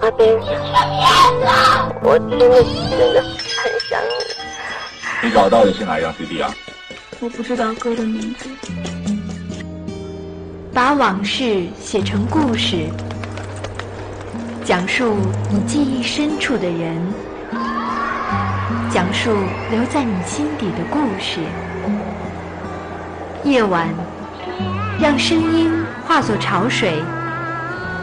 阿斌，我真的真的很想你。你找到的是哪一张 CD 啊？我不知道歌的名字。把往事写成故事，讲述你记忆深处的人，讲述留在你心底的故事。夜晚，让声音化作潮水。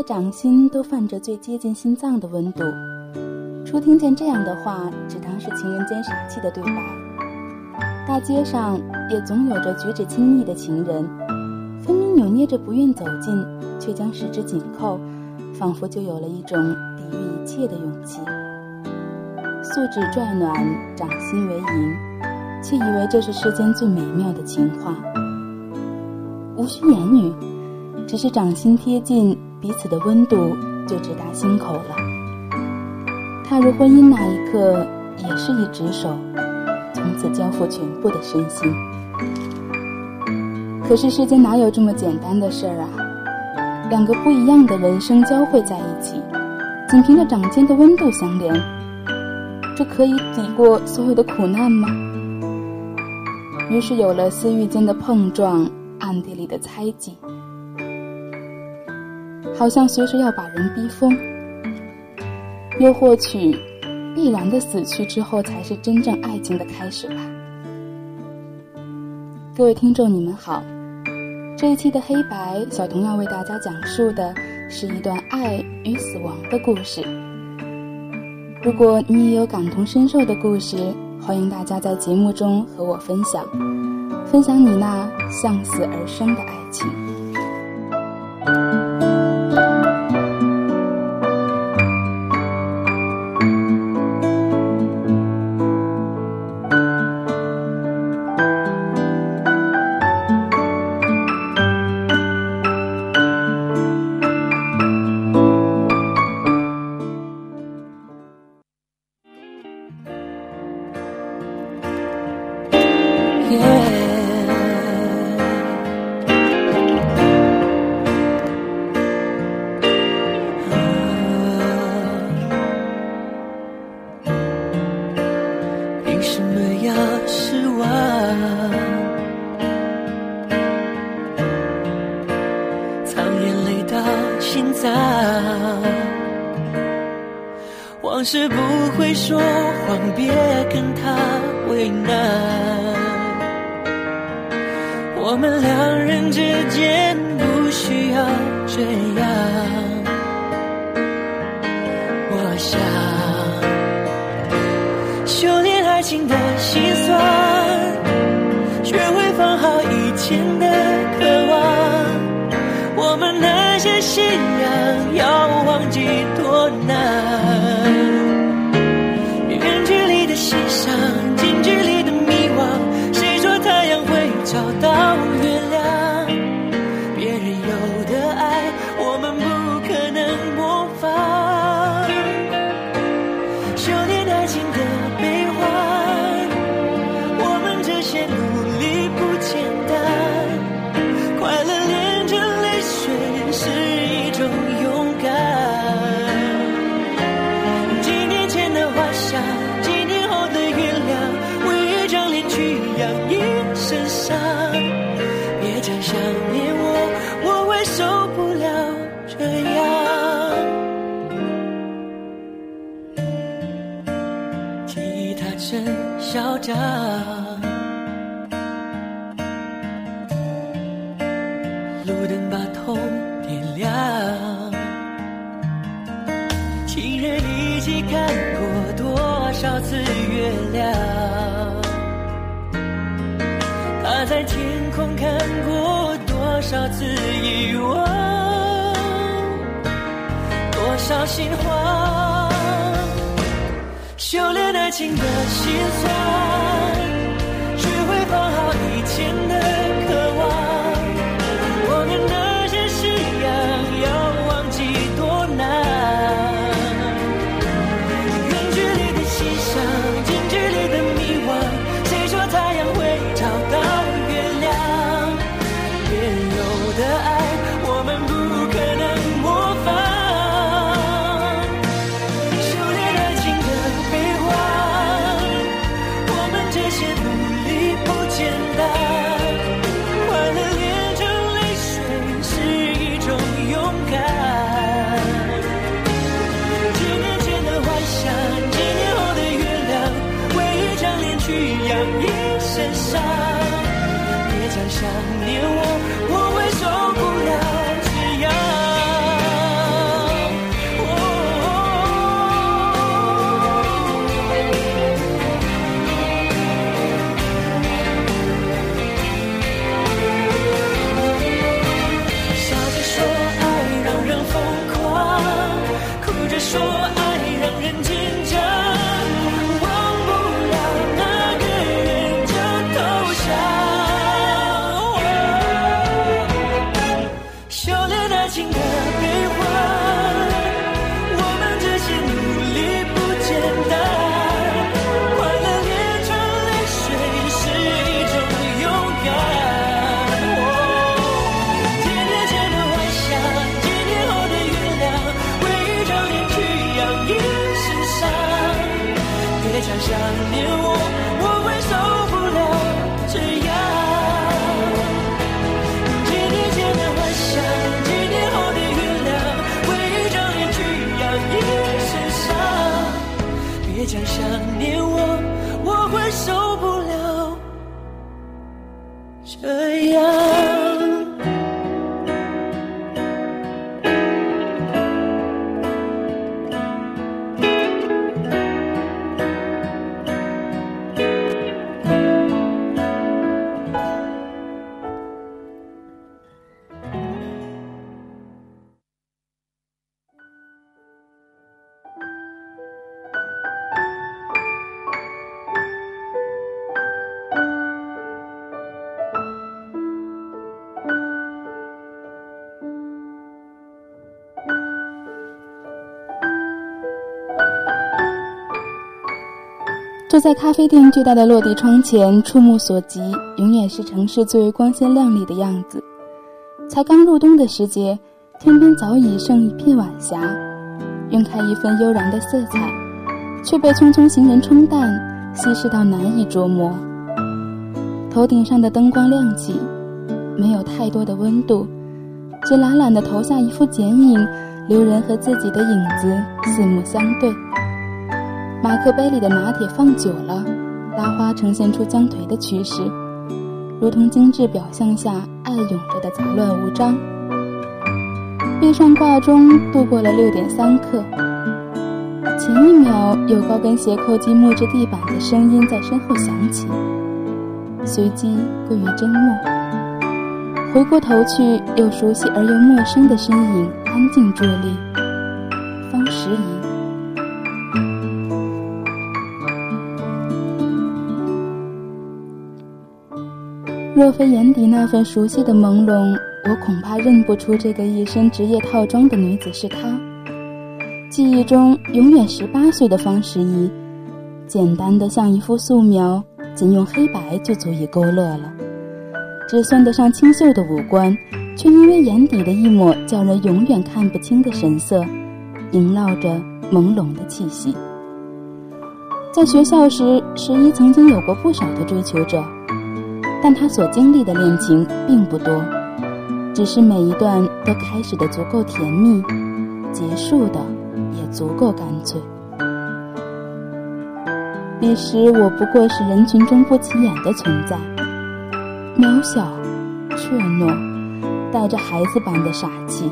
的掌心都泛着最接近心脏的温度。初听见这样的话，只当是情人间傻气的对白。大街上也总有着举止亲昵的情人，分明扭捏着不愿走近，却将十指紧扣，仿佛就有了一种抵御一切的勇气。素指拽暖，掌心为银，却以为这是世间最美妙的情话。无需言语。只是掌心贴近，彼此的温度就直达心口了。踏入婚姻那一刻，也是一只手，从此交付全部的身心。可是世间哪有这么简单的事儿啊？两个不一样的人生交汇在一起，仅凭着掌间的温度相连，这可以抵过所有的苦难吗？于是有了私欲间的碰撞，暗地里的猜忌。好像随时要把人逼疯，又或许必然的死去之后，才是真正爱情的开始吧。各位听众，你们好，这一期的黑白小童要为大家讲述的是一段爱与死亡的故事。如果你也有感同身受的故事，欢迎大家在节目中和我分享，分享你那向死而生的爱情。往事不会说谎，别跟他为难。我们两人之间不需要这样。我想修炼爱情的心酸，情的在咖啡店巨大的落地窗前，触目所及，永远是城市最为光鲜亮丽的样子。才刚入冬的时节，天边早已剩一片晚霞，晕开一份悠然的色彩，却被匆匆行人冲淡，稀释到难以捉摸。头顶上的灯光亮起，没有太多的温度，只懒懒地投下一副剪影，留人和自己的影子四目相对。马克杯里的拿铁放久了，拉花呈现出将颓的趋势，如同精致表象下暗涌着的杂乱无章。壁上挂钟度过了六点三刻，前一秒有高跟鞋扣击木质地板的声音在身后响起，随即归于真默。回过头去，有熟悉而又陌生的身影安静伫立，方时宜。若非眼底那份熟悉的朦胧，我恐怕认不出这个一身职业套装的女子是她。记忆中永远十八岁的方时宜，简单的像一幅素描，仅用黑白就足以勾勒了。只算得上清秀的五官，却因为眼底的一抹叫人永远看不清的神色，萦绕着朦胧的气息。在学校时，时宜曾经有过不少的追求者。但他所经历的恋情并不多，只是每一段都开始的足够甜蜜，结束的也足够干脆。彼时我不过是人群中不起眼的存在，渺小、怯懦，带着孩子般的傻气，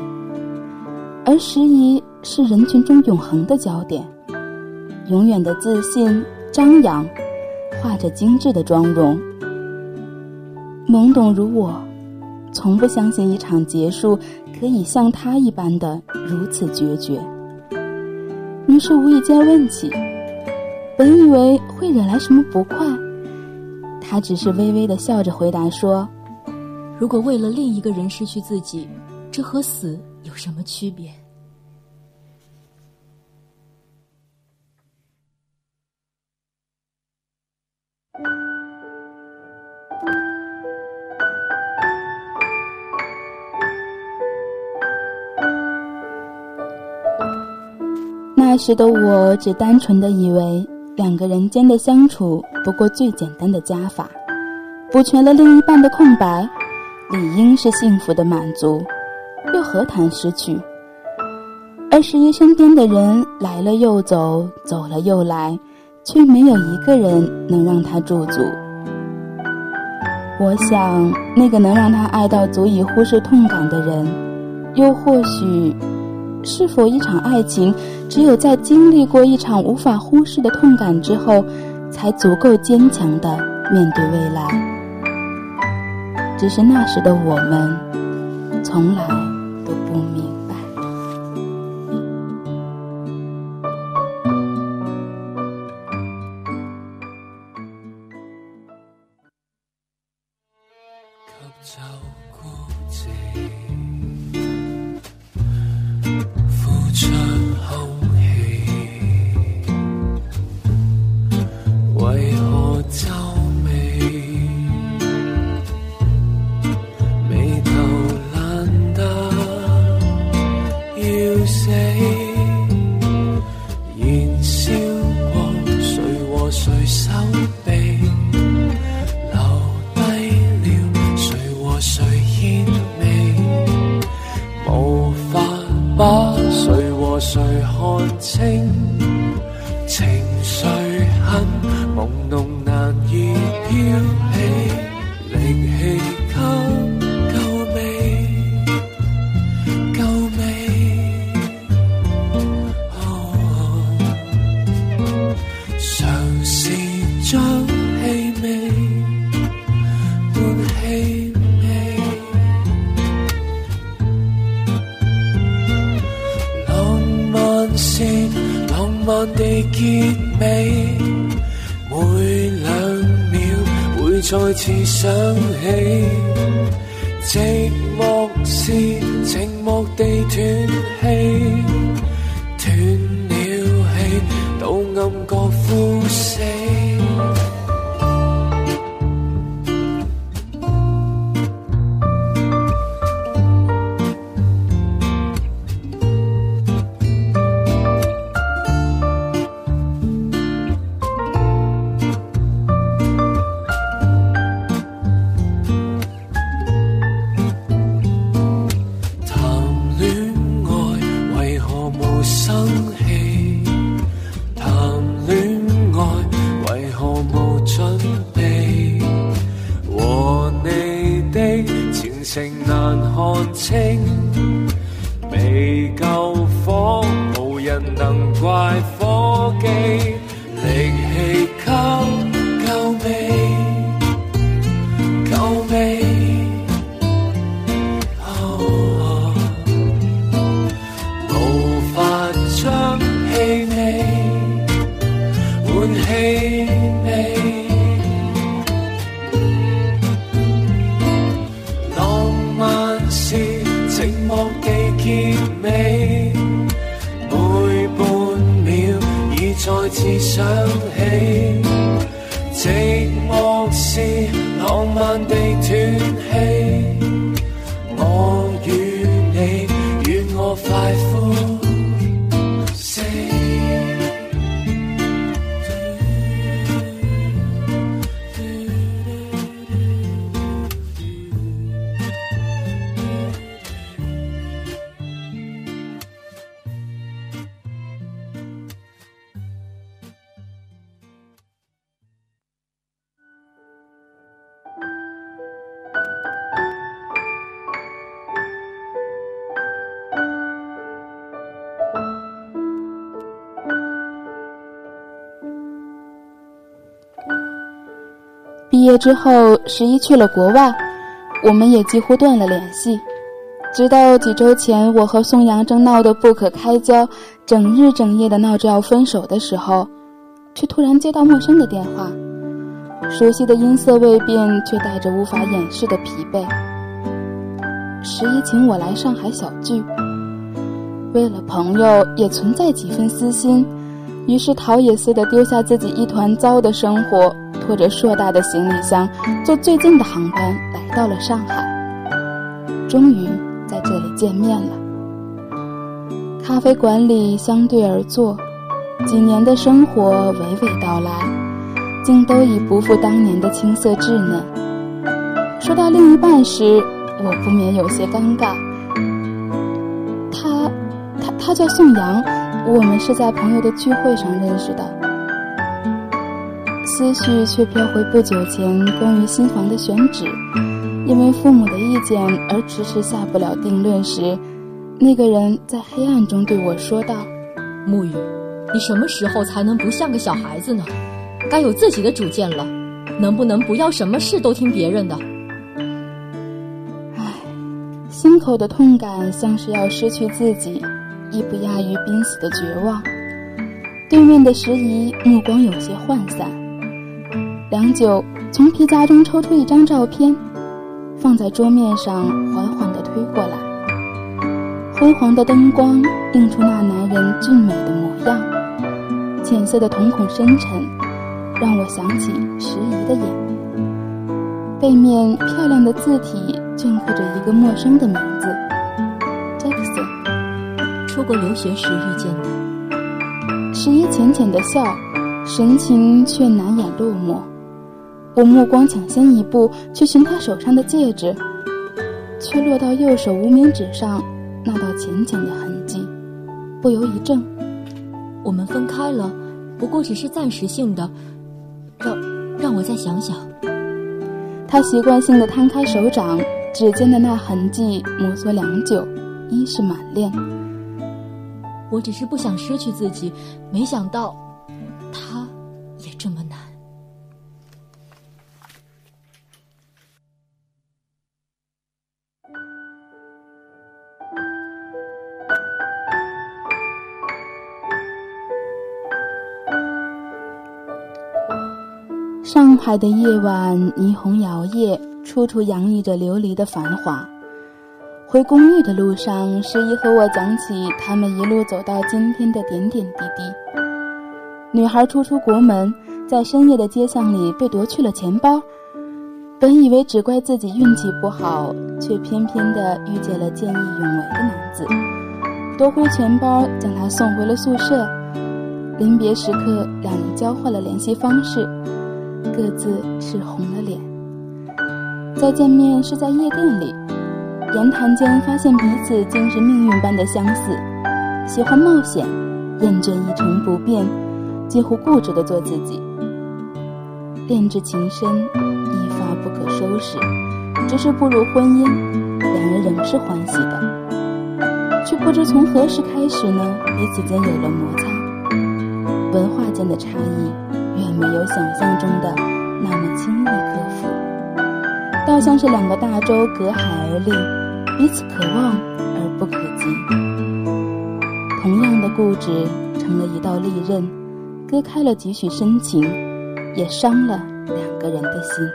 而时宜是人群中永恒的焦点，永远的自信张扬，画着精致的妆容。懵懂如我，从不相信一场结束可以像他一般的如此决绝。于是无意间问起，本以为会惹来什么不快，他只是微微的笑着回答说：“如果为了另一个人失去自己，这和死有什么区别？”那时的我只单纯的以为两个人间的相处不过最简单的加法，补全了另一半的空白，理应是幸福的满足，又何谈失去？而十一身边的人来了又走，走了又来，却没有一个人能让他驻足。我想，那个能让他爱到足以忽视痛感的人，又或许。是否一场爱情，只有在经历过一场无法忽视的痛感之后，才足够坚强的面对未来？只是那时的我们，从来是浪漫地结尾每两秒会再次想起寂寞是寂寞地断气。业之后，十一去了国外，我们也几乎断了联系。直到几周前，我和宋阳正闹得不可开交，整日整夜的闹着要分手的时候，却突然接到陌生的电话。熟悉的音色未变，却带着无法掩饰的疲惫。十一请我来上海小聚，为了朋友，也存在几分私心。于是逃也似的丢下自己一团糟的生活，拖着硕大的行李箱，坐最近的航班来到了上海。终于在这里见面了。咖啡馆里相对而坐，几年的生活娓娓道来，竟都已不复当年的青涩稚嫩。说到另一半时，我不免有些尴尬。他，他，他叫宋阳。我们是在朋友的聚会上认识的，思绪却飘回不久前关于新房的选址，因为父母的意见而迟迟下不了定论时，那个人在黑暗中对我说道：“沐雨，你什么时候才能不像个小孩子呢？该有自己的主见了，能不能不要什么事都听别人的？”唉，心口的痛感像是要失去自己。亦不亚于濒死的绝望。对面的时宜目光有些涣散，良久，从皮夹中抽出一张照片，放在桌面上，缓缓地推过来。昏黄的灯光映出那男人俊美的模样，浅色的瞳孔深沉，让我想起时宜的眼。背面漂亮的字体镌刻着一个陌生的名字：Jackson。出国留学时遇见的，十一浅浅的笑，神情却难掩落寞。我目光抢先一步去寻他手上的戒指，却落到右手无名指上那道浅浅的痕迹，不由一怔。我们分开了，不过只是暂时性的。让让我再想想。他习惯性的摊开手掌，指尖的那痕迹摩挲良久，依是满恋。我只是不想失去自己，没想到，海的夜晚，霓虹摇曳，处处洋溢着琉璃的繁华。回公寓的路上，十一和我讲起他们一路走到今天的点点滴滴。女孩初出国门，在深夜的街巷里被夺去了钱包，本以为只怪自己运气不好，却偏偏的遇见了见义勇为的男子，夺回钱包，将她送回了宿舍。临别时刻，两人交换了联系方式，各自是红了脸。再见面是在夜店里。言谈间发现彼此竟是命运般的相似，喜欢冒险，厌倦一成不变，几乎固执的做自己。恋至情深，一发不可收拾。只是步入婚姻，两人仍是欢喜的，却不知从何时开始呢，彼此间有了摩擦。文化间的差异，没有想象中的那么轻易克服。倒像是两个大洲隔海而立，彼此可望而不可及。同样的固执成了一道利刃，割开了几许深情，也伤了两个人的心。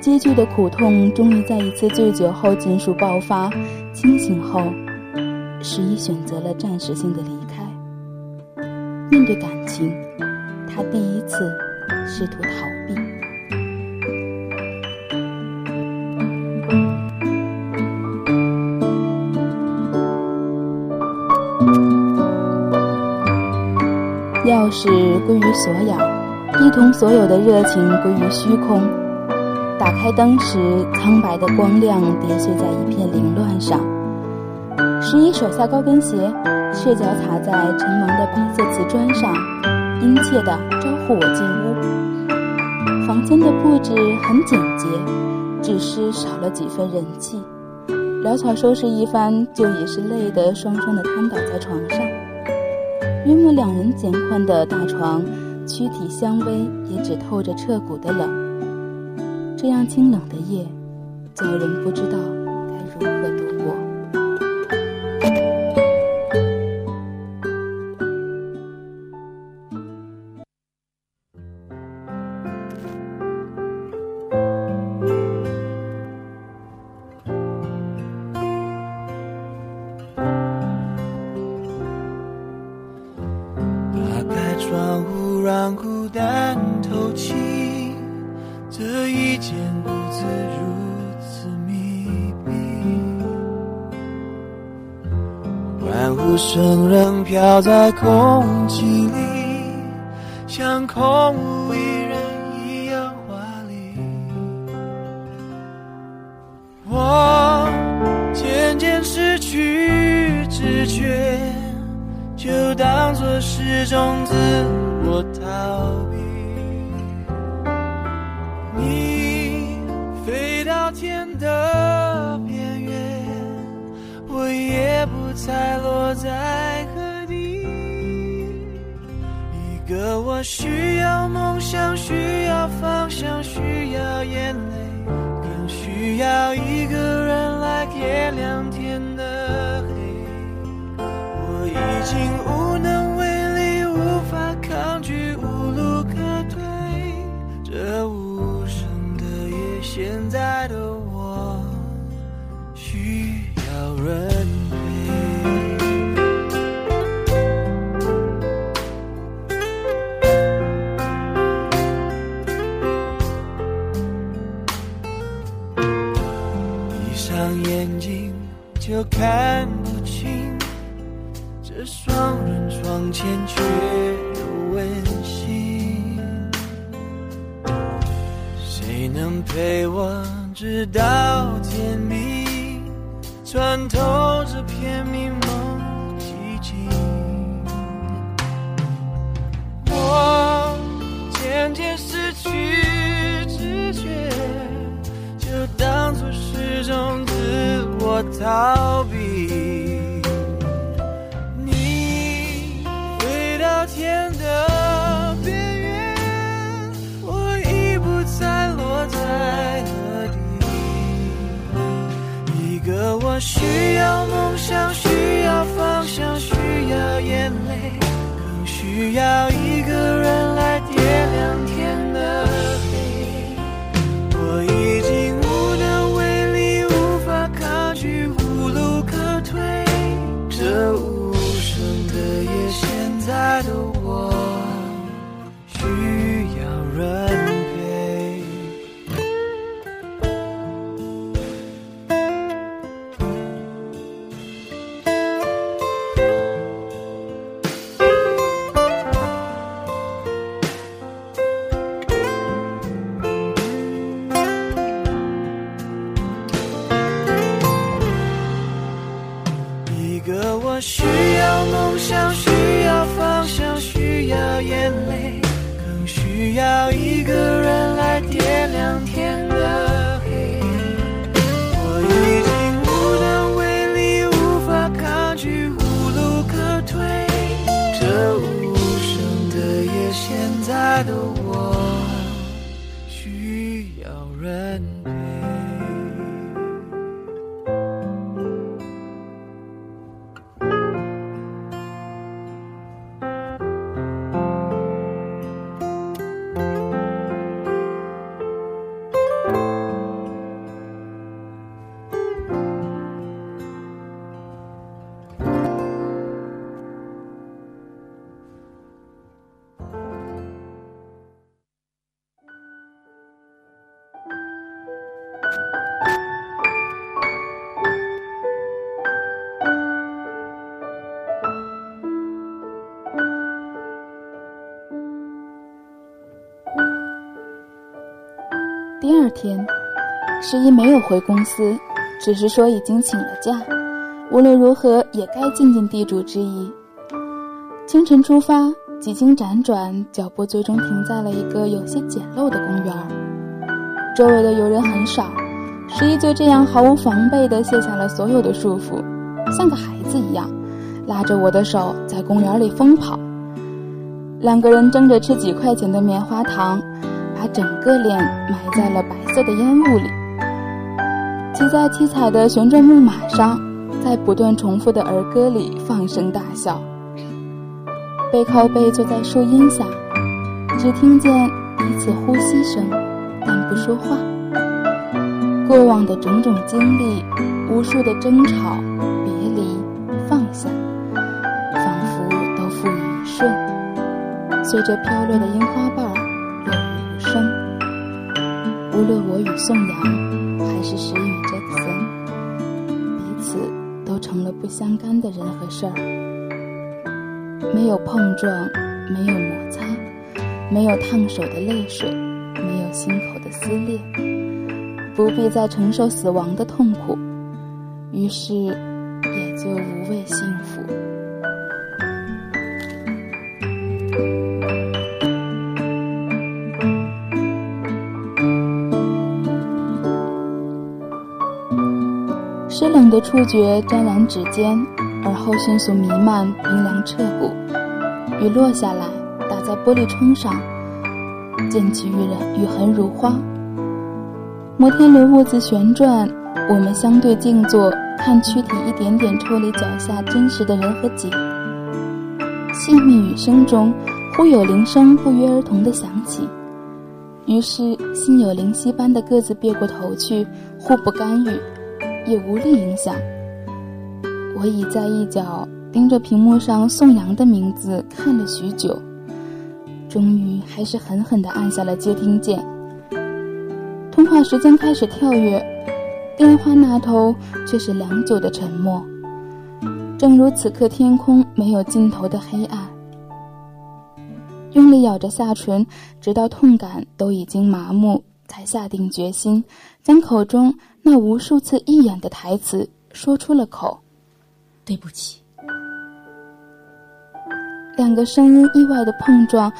积聚的苦痛终于在一次醉酒后尽数爆发。清醒后，十一选择了暂时性的离开。面对感情，第一次试图逃避。钥匙归于所有，一同所有的热情归于虚空。打开灯时，苍白的光亮跌碎在一片凌乱上。十一手下高跟鞋，赤脚踩在陈蒙的白色瓷砖上，殷切地招呼我进屋。房间的布置很简洁，只是少了几分人气。潦草收拾一番，就已是累得双双的瘫倒在床上。约莫两人简宽的大床，躯体相偎，也只透着彻骨的冷。这样清冷的夜，叫人不知道该如何度在空气眼睛就看不清。这双人床前却又温馨，谁能陪我直到天明，穿透这片迷蒙逃避。你飞到天的边缘，我已不再落在何地。一个我需要梦想，需要方向，需要眼泪，更需要一个人来点亮天，十一没有回公司，只是说已经请了假，无论如何也该尽尽地主之谊。清晨出发，几经辗转，脚步最终停在了一个有些简陋的公园。周围的游人很少，十一就这样毫无防备地卸下了所有的束缚，像个孩子一样，拉着我的手在公园里疯跑。两个人争着吃几块钱的棉花糖。把整个脸埋在了白色的烟雾里。骑在七彩的旋转木马上，在不断重复的儿歌里放声大笑。背靠背坐在树荫下，只听见彼此呼吸声，但不说话。过往的种种经历，无数的争吵、别离、放下，仿佛都付于一瞬，随着飘落的樱花瓣落于无声。无论我与宋阳，还是石与杰克森，彼此都成了不相干的人和事儿。没有碰撞，没有摩擦，没有烫手的泪水，没有心口的撕裂，不必再承受死亡的痛苦，于是也就无畏心的触觉沾染指尖。而后迅速弥漫，冰凉彻骨。雨落下来，打在玻璃窗上，溅起雨人雨痕如花。摩天轮兀自旋转，我们相对静坐，看躯体一点点抽离脚下真实的人和景。细密雨声中，忽有铃声不约而同的响起，于是心有灵犀般的各自别过头去，互不干预，也无力影响。我倚在一角，盯着屏幕上宋阳的名字看了许久，终于还是狠狠地按下了接听键。通话时间开始跳跃，电话那头却是良久的沉默，正如此刻天空没有尽头的黑暗。用力咬着下唇，直到痛感都已经麻木，才下定决心，将口中那无数次一眼的台词说出了口。对不起。两个声音意外的碰撞，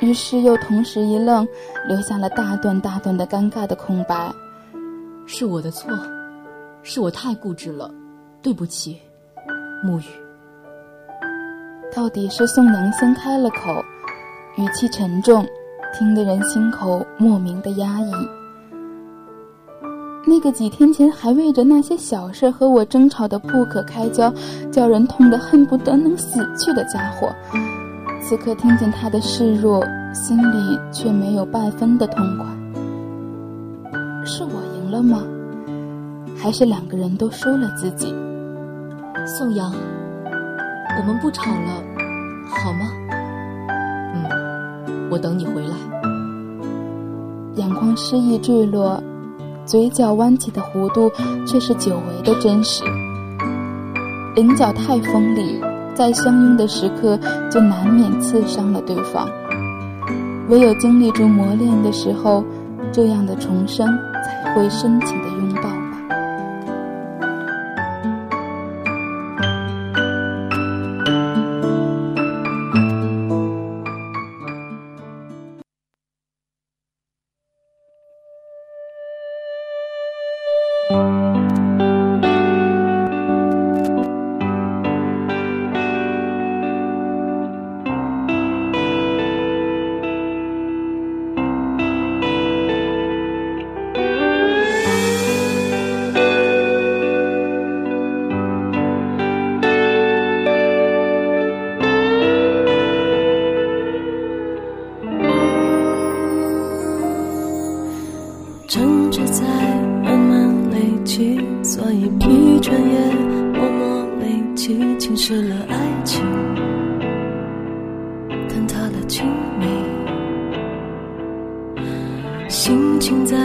于是又同时一愣，留下了大段大段的尴尬的空白。是我的错，是我太固执了，对不起，沐雨。到底是宋阳先开了口，语气沉重，听得人心口莫名的压抑。那个几天前还为着那些小事和我争吵的不可开交，叫人痛得恨不得能死去的家伙，此刻听见他的示弱，心里却没有半分的痛快。是我赢了吗？还是两个人都输了自己？宋阳，我们不吵了，好吗？嗯，我等你回来。阳光失意坠落。嘴角弯起的弧度，却是久违的真实。棱角太锋利，在相拥的时刻，就难免刺伤了对方。唯有经历住磨练的时候，这样的重生才会深情的拥深夜默默累积，侵蚀了爱情，坍塌了亲密，心情在。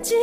记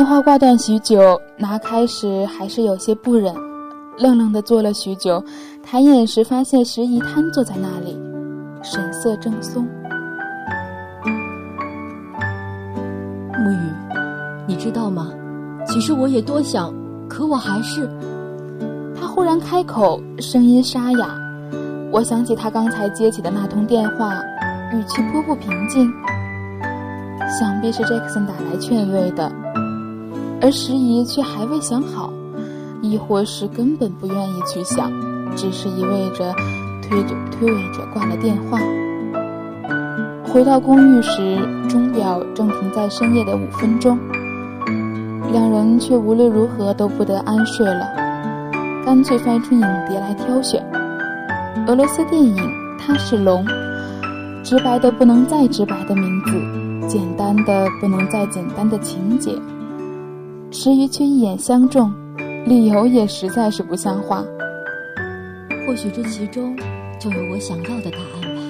电话挂断许久，拿开时还是有些不忍，愣愣地坐了许久，抬眼时发现石姨瘫坐在那里，神色正松。木雨，你知道吗？其实我也多想，可我还是……他忽然开口，声音沙哑。我想起他刚才接起的那通电话，语气颇不平静，想必是杰克森打来劝慰的，而时宜却还未想好，亦或是根本不愿意去想，只是一味着推着推诿着挂了电话。回到公寓时，钟表正停在深夜的五分钟，两人却无论如何都不得安睡了，干脆翻出影碟来挑选。俄罗斯电影《他是龙》，直白的不能再直白的名字，简单的不能再简单的情节，石鱼却一眼相中，理由也实在是不像话。或许这其中就有我想要的答案吧，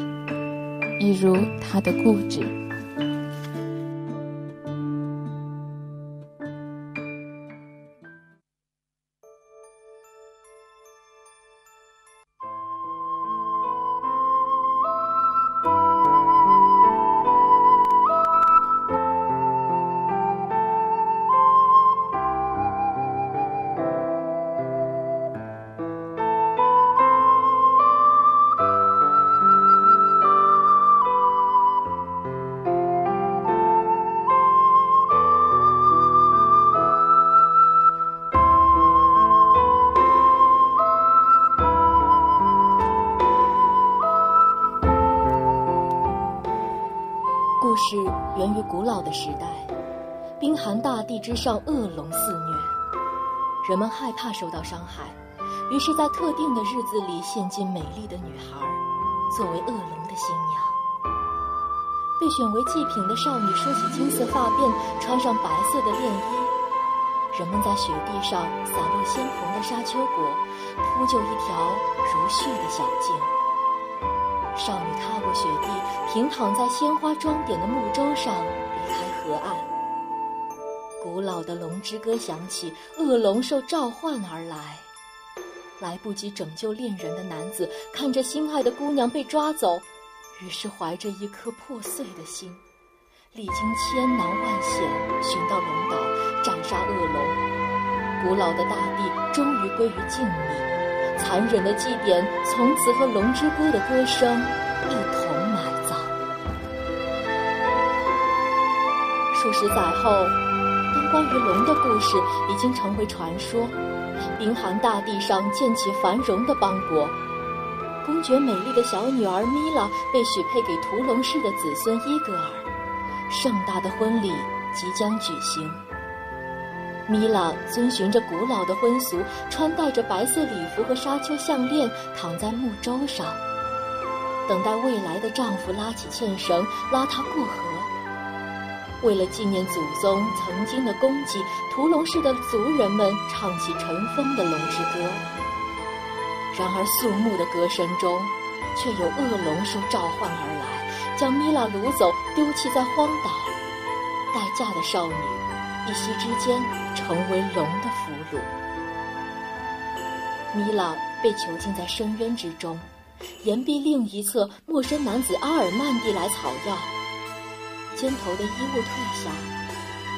一如他的固执。上，恶龙肆虐，人们害怕受到伤害，于是，在特定的日子里献祭美丽的女孩，作为恶龙的新娘。被选为祭品的少女梳起金色发辫，穿上白色的恋衣，人们在雪地上洒落鲜红的沙丘果，铺就一条如絮的小径。少女踏过雪地，平躺在鲜花装点的木舟上，离开河岸。古老的龙之歌响起，恶龙受召唤而来。来不及拯救恋人的男子看着心爱的姑娘被抓走，于是怀着一颗破碎的心，历经千难万险，寻到龙岛，斩杀恶龙。古老的大地终于归于静谧。残忍的祭典从此和《龙之歌》的歌声一同埋葬。数十载后，关于龙的故事已经成为传说，冰寒大地上建起繁荣的邦国。公爵美丽的小女儿米拉被许配给屠龙氏的子孙伊戈尔，盛大的婚礼即将举行。米拉遵循着古老的婚俗，穿戴着白色礼服和沙丘项链，躺在木舟上，等待未来的丈夫拉起纤绳拉她过河。为了纪念祖宗曾经的功绩，屠龙氏的族人们唱起尘封的龙之歌。然而肃穆的歌声中，却有恶龙受召唤而来，将米拉掳走，丢弃在荒岛。待嫁的少女。一夕之间成为龙的俘虏，米拉被囚禁在深渊之中，岩壁另一侧，陌生男子阿尔曼递来草药，肩头的衣物褪下，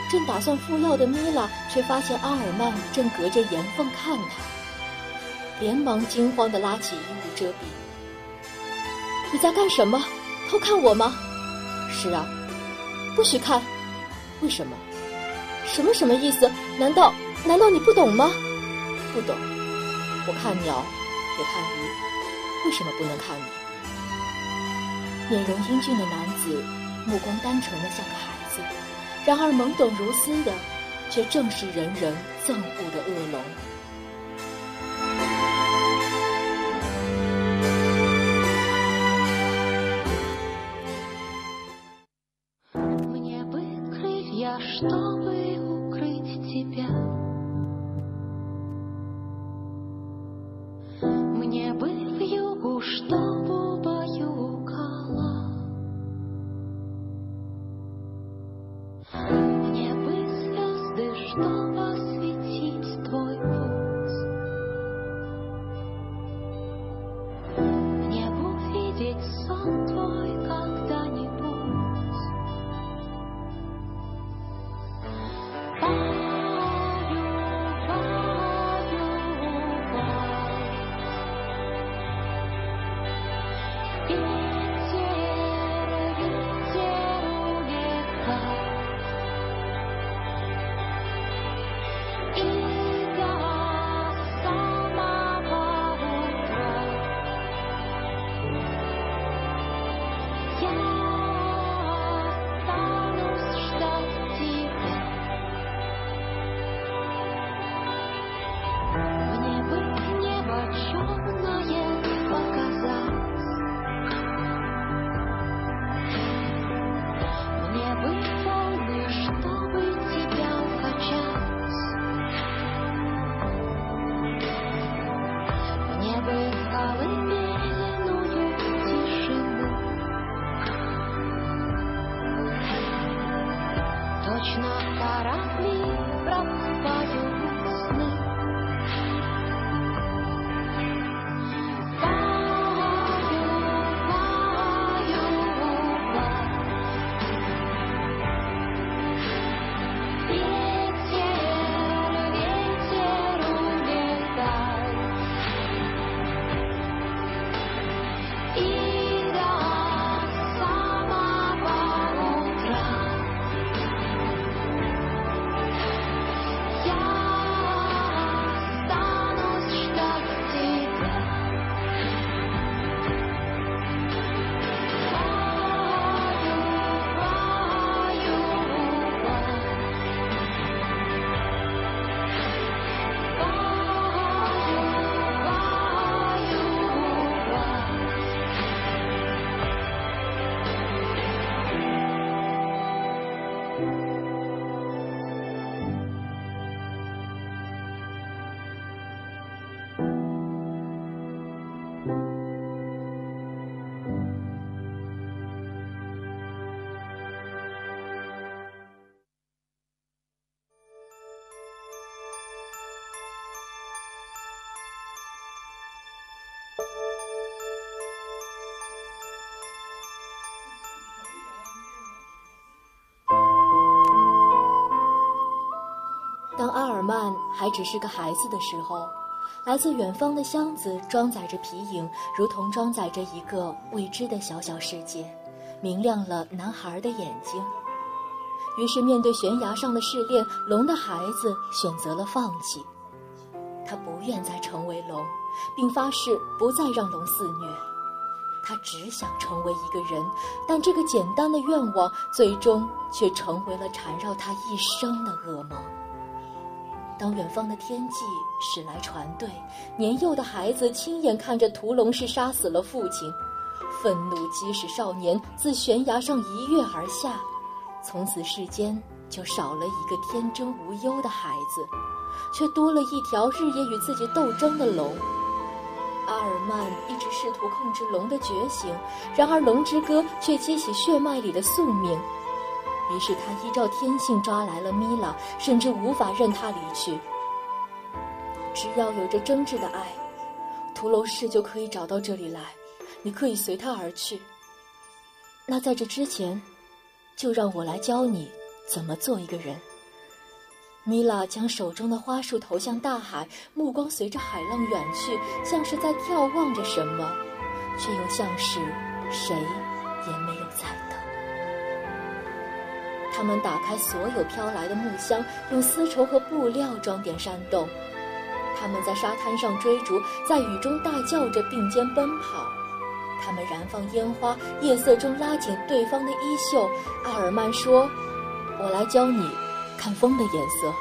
正打算敷药的米拉却发现阿尔曼正隔着岩缝看他，连忙惊慌地拉起衣物遮蔽。你在干什么？偷看我吗？是啊，不许看。为什么？什么什么意思？难道难道你不懂吗？不懂。我看鸟，也看鱼，为什么不能看你？面容英俊的男子，目光单纯的像个孩子，然而懵懂如斯的，却正是人人憎恶的恶龙。曼还只是个孩子的时候，来自远方的箱子装载着皮影，如同装载着一个未知的小小世界，明亮了男孩的眼睛。于是，面对悬崖上的试炼，龙的孩子选择了放弃。他不愿再成为龙，并发誓不再让龙肆虐。他只想成为一个人，但这个简单的愿望，最终却成为了缠绕他一生的噩梦。当远方的天际驶来船队，年幼的孩子亲眼看着屠龙士杀死了父亲，愤怒激使少年自悬崖上一跃而下。从此世间就少了一个天真无忧的孩子，却多了一条日夜与自己斗争的龙。阿尔曼一直试图控制龙的觉醒，然而龙之歌却激起血脉里的宿命。于是他依照天性抓来了米拉，甚至无法任他离去。只要有着真挚的爱，屠龙士就可以找到这里来，你可以随他而去。那在这之前。就让我来教你怎么做一个人。米拉将手中的花束投向大海，目光随着海浪远去，像是在眺望着什么，却又像是谁他们打开所有飘来的木箱，用丝绸和布料装点山洞。他们在沙滩上追逐，在雨中大叫着并肩奔跑。他们燃放烟花，夜色中拉紧对方的衣袖。阿尔曼说：“我来教你看风的颜色。”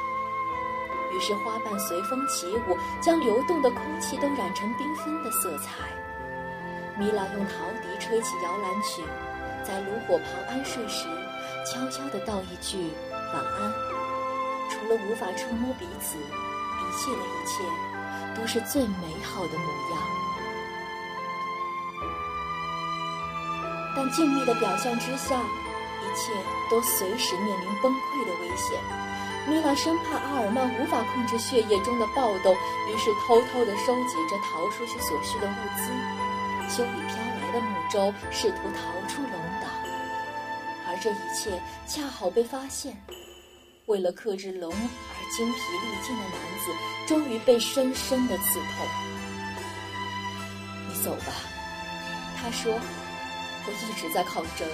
于是花瓣随风起舞，将流动的空气都染成缤纷的色彩。米拉用陶笛吹起摇篮曲，在炉火旁安睡时，悄悄地道一句晚安。除了无法触摸彼此，一切的一切都是最美好的模样。但静谧的表象之下，一切都随时面临崩溃的危险。米拉生怕阿尔曼无法控制血液中的暴动，于是偷偷地收集着逃出去所需的物资，修理飘来的母舟，试图逃出龙岛。而这一切恰好被发现。为了克制龙而精疲力尽的男子，终于被深深的刺痛。你走吧，他说。我一直在抗争，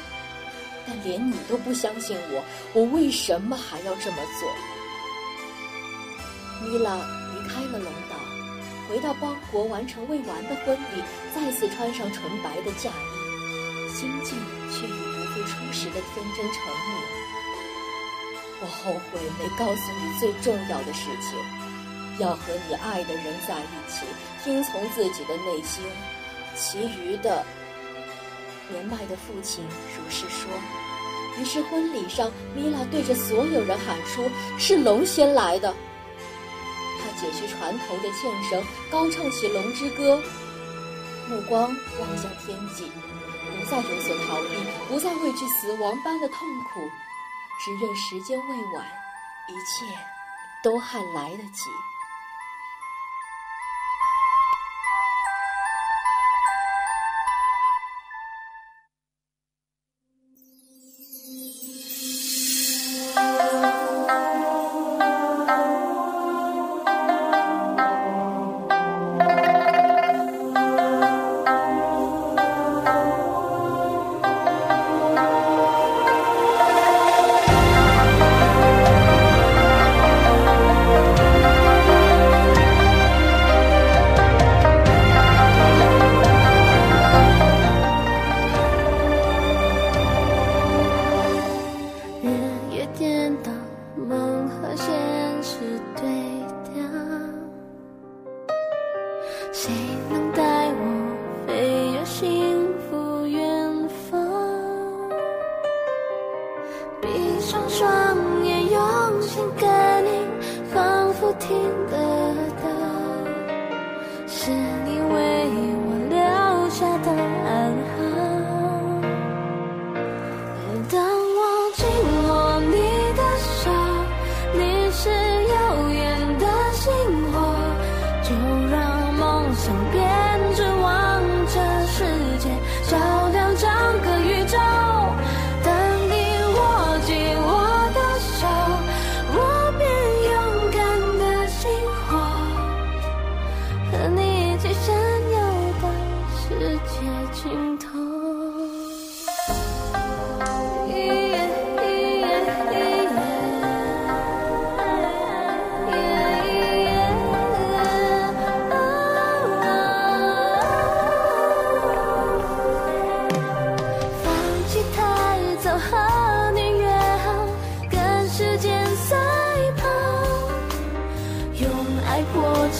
但连你都不相信我，我为什么还要这么做？米拉离开了龙岛，回到邦国完成未完的婚礼，再次穿上纯白的嫁衣，心境却初时的天真澄明。我后悔没告诉你最重要的事情，要和你爱的人在一起，听从自己的内心，其余的。年迈的父亲如是说。于是婚礼上，米拉对着所有人喊出：“是龙先来的。”他解去船头的纤绳，高唱起龙之歌，目光望向天际，再有所逃避，不再畏惧死亡般的痛苦，只愿时间未晚，一切都还来得及。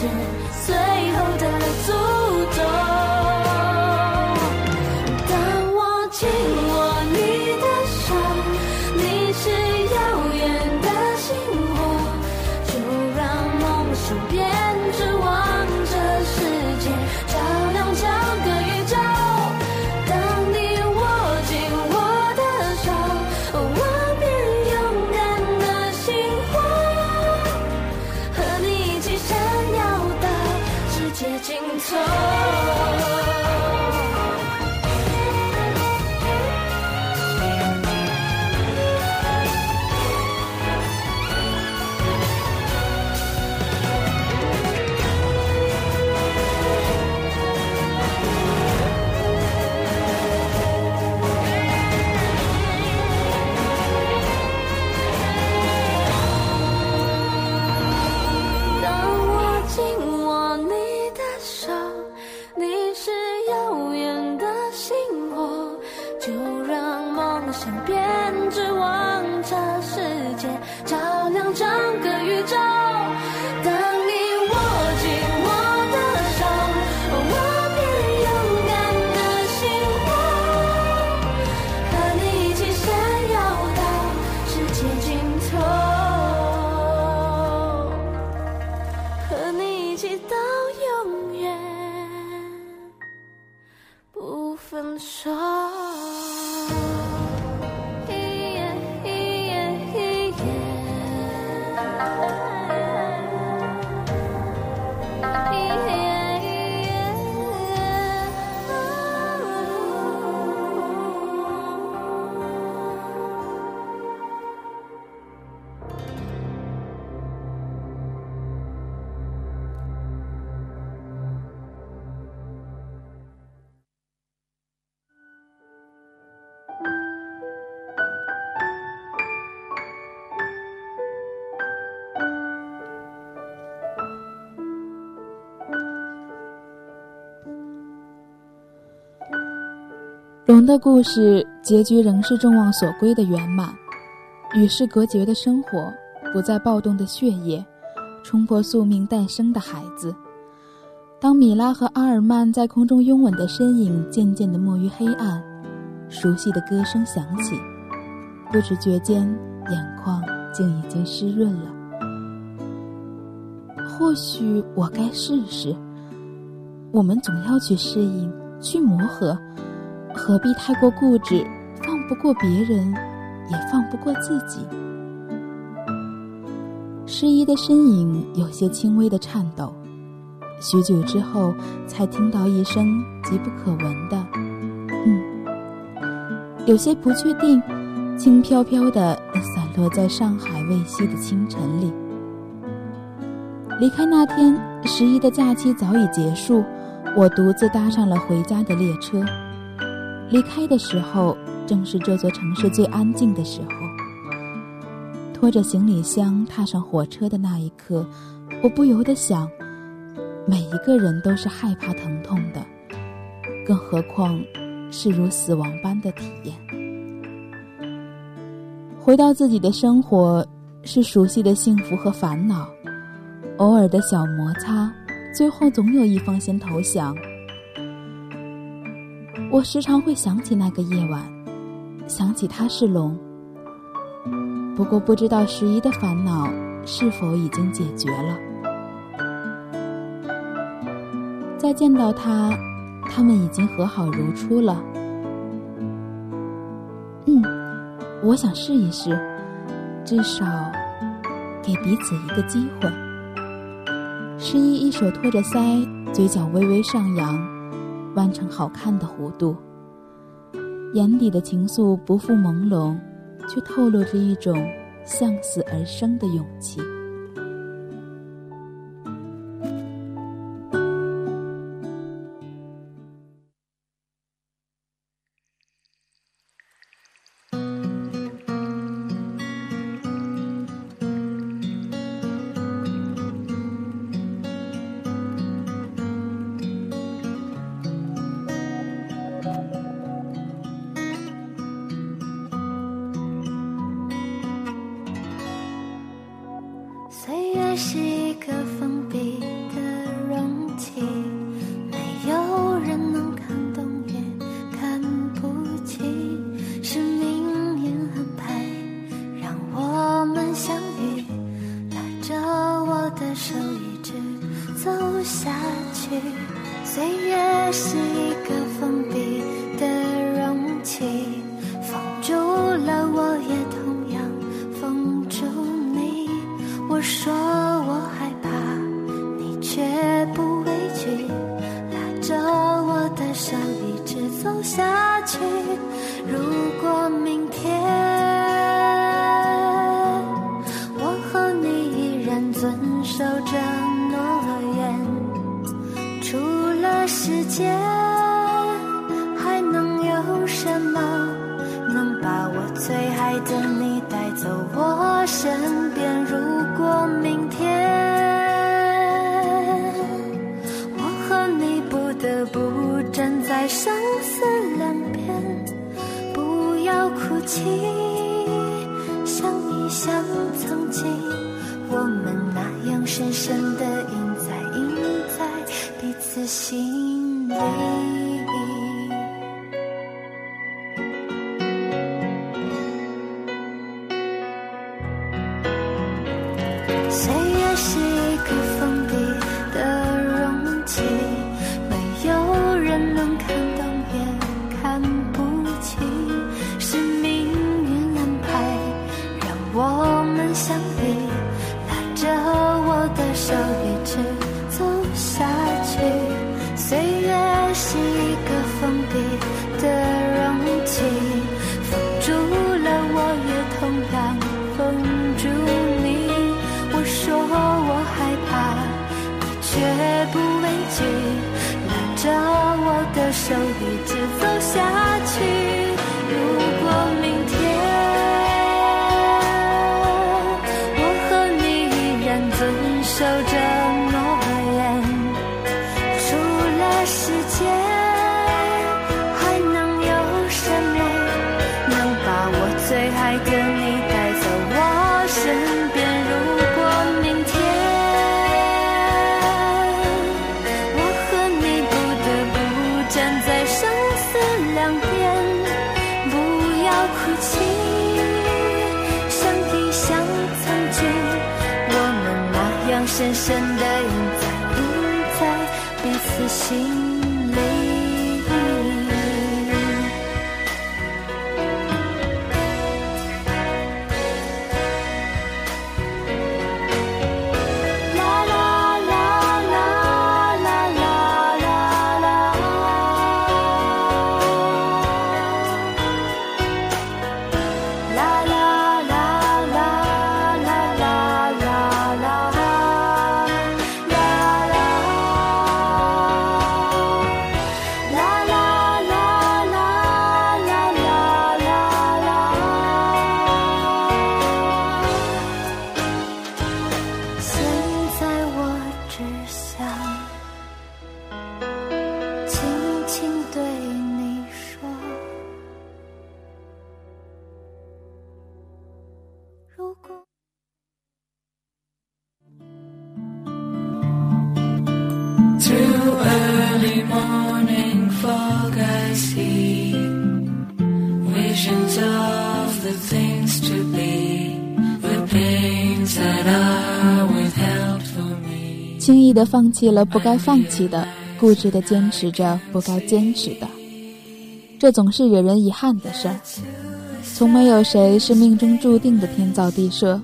间，随。龙的故事结局仍是众望所归的圆满，与世隔绝的生活，不再暴动的血液，冲破宿命诞生的孩子。当米拉和阿尔曼在空中拥吻的身影渐渐地没于黑暗，熟悉的歌声响起，不知觉间眼眶竟已经湿润了。或许我该试试。我们总要去适应，去磨合。何必太过固执，放不过别人，也放不过自己。诗怡的身影有些轻微的颤抖，许久之后才听到一声极不可闻的“嗯”，有些不确定，轻飘飘的散落在上海未息的清晨里。离开那天，十一的假期早已结束，我独自搭上了回家的列车。离开的时候，正是这座城市最安静的时候。拖着行李箱踏上火车的那一刻，我不由得想：每一个人都是害怕疼痛的，更何况是如死亡般的体验。回到自己的生活，是熟悉的幸福和烦恼，偶尔的小摩擦，最后总有一方先投降。我时常会想起那个夜晚，想起他是龙。不过不知道十一的烦恼是否已经解决了。再见到他，他们已经和好如初了。嗯，我想试一试，至少给彼此一个机会。十一一手托着腮，嘴角微微上扬。弯成好看的弧度，眼底的情愫不复朦胧，却透露着一种向死而生的勇气。弃了不该放弃的，固执的坚持着不该坚持的，这总是惹人遗憾的事儿。从没有谁是命中注定的天造地设，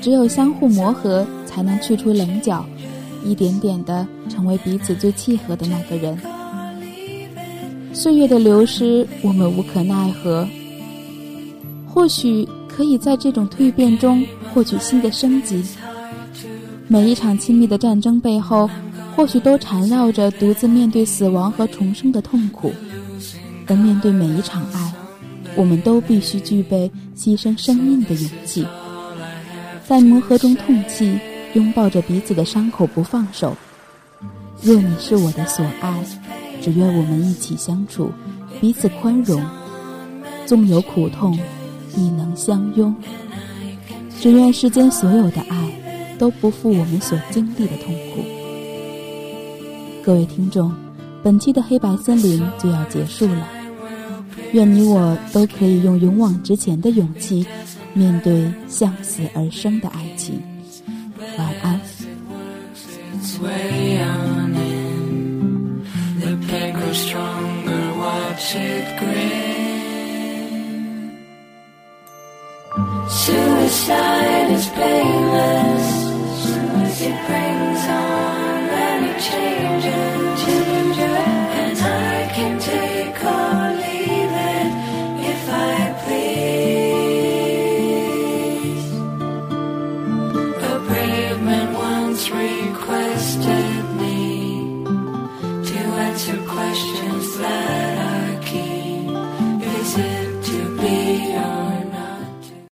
只有相互磨合，才能去除棱角，一点点的成为彼此最契合的那个人。岁月的流失，我们无可奈何。或许可以在这种蜕变中获取新的生机。每一场亲密的战争背后，或许都缠绕着独自面对死亡和重生的痛苦。但面对每一场爱，我们都必须具备牺牲生命的勇气，在磨合中痛泣，拥抱着彼此的伤口不放手。若你是我的所爱，只愿我们一起相处，彼此宽容，纵有苦痛，亦能相拥。只愿世间所有的爱，都不负我们所经历的痛苦。各位听众，本期的黑白森林就要结束了，愿你我都可以用勇往直前的勇气，面对向死而生的爱情。晚安。Is painless It brings on many changes.